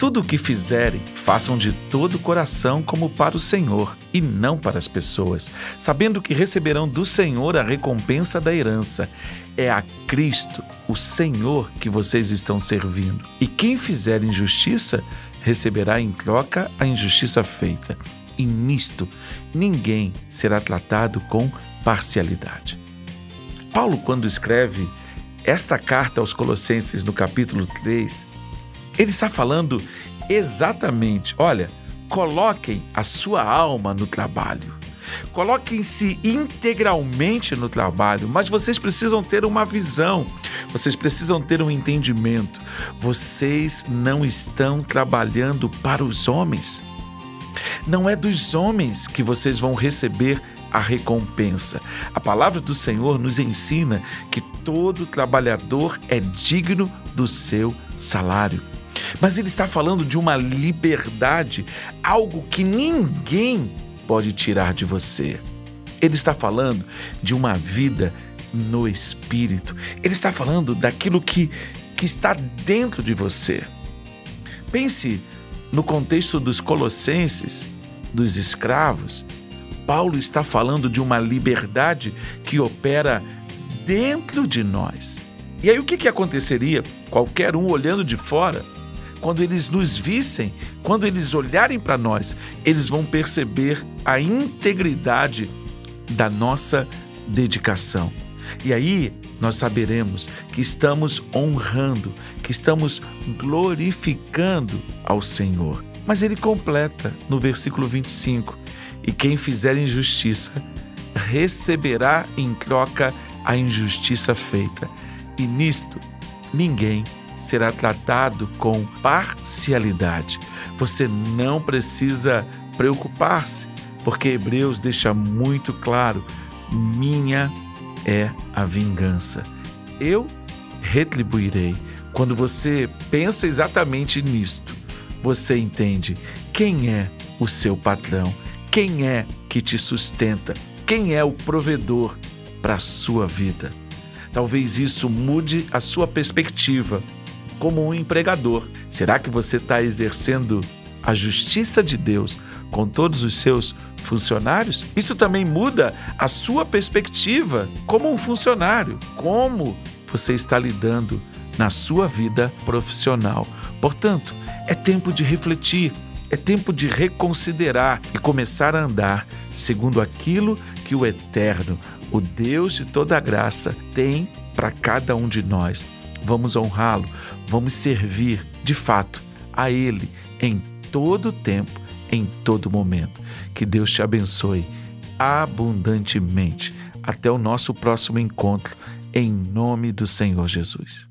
Tudo o que fizerem, façam de todo o coração como para o Senhor e não para as pessoas, sabendo que receberão do Senhor a recompensa da herança. É a Cristo, o Senhor, que vocês estão servindo. E quem fizer injustiça, receberá em troca a injustiça feita. E nisto, ninguém será tratado com parcialidade. Paulo, quando escreve esta carta aos Colossenses no capítulo 3, ele está falando exatamente: olha, coloquem a sua alma no trabalho. Coloquem-se integralmente no trabalho, mas vocês precisam ter uma visão, vocês precisam ter um entendimento. Vocês não estão trabalhando para os homens. Não é dos homens que vocês vão receber a recompensa. A palavra do Senhor nos ensina que todo trabalhador é digno do seu salário. Mas ele está falando de uma liberdade, algo que ninguém pode tirar de você. Ele está falando de uma vida no espírito. Ele está falando daquilo que, que está dentro de você. Pense no contexto dos colossenses, dos escravos. Paulo está falando de uma liberdade que opera dentro de nós. E aí o que, que aconteceria? Qualquer um olhando de fora quando eles nos vissem, quando eles olharem para nós, eles vão perceber a integridade da nossa dedicação. E aí nós saberemos que estamos honrando, que estamos glorificando ao Senhor. Mas ele completa no versículo 25: E quem fizer injustiça receberá em troca a injustiça feita. E nisto ninguém será tratado com parcialidade. Você não precisa preocupar-se, porque Hebreus deixa muito claro: minha é a vingança. Eu retribuirei. Quando você pensa exatamente nisto, você entende quem é o seu patrão, quem é que te sustenta, quem é o provedor para a sua vida. Talvez isso mude a sua perspectiva como um empregador. Será que você está exercendo a justiça de Deus com todos os seus funcionários? Isso também muda a sua perspectiva como um funcionário. Como você está lidando na sua vida profissional. Portanto, é tempo de refletir, é tempo de reconsiderar e começar a andar segundo aquilo que o Eterno, o Deus de toda graça, tem para cada um de nós vamos honrá-lo, vamos servir de fato a Ele em todo tempo, em todo momento. Que Deus te abençoe abundantemente. Até o nosso próximo encontro, em nome do Senhor Jesus.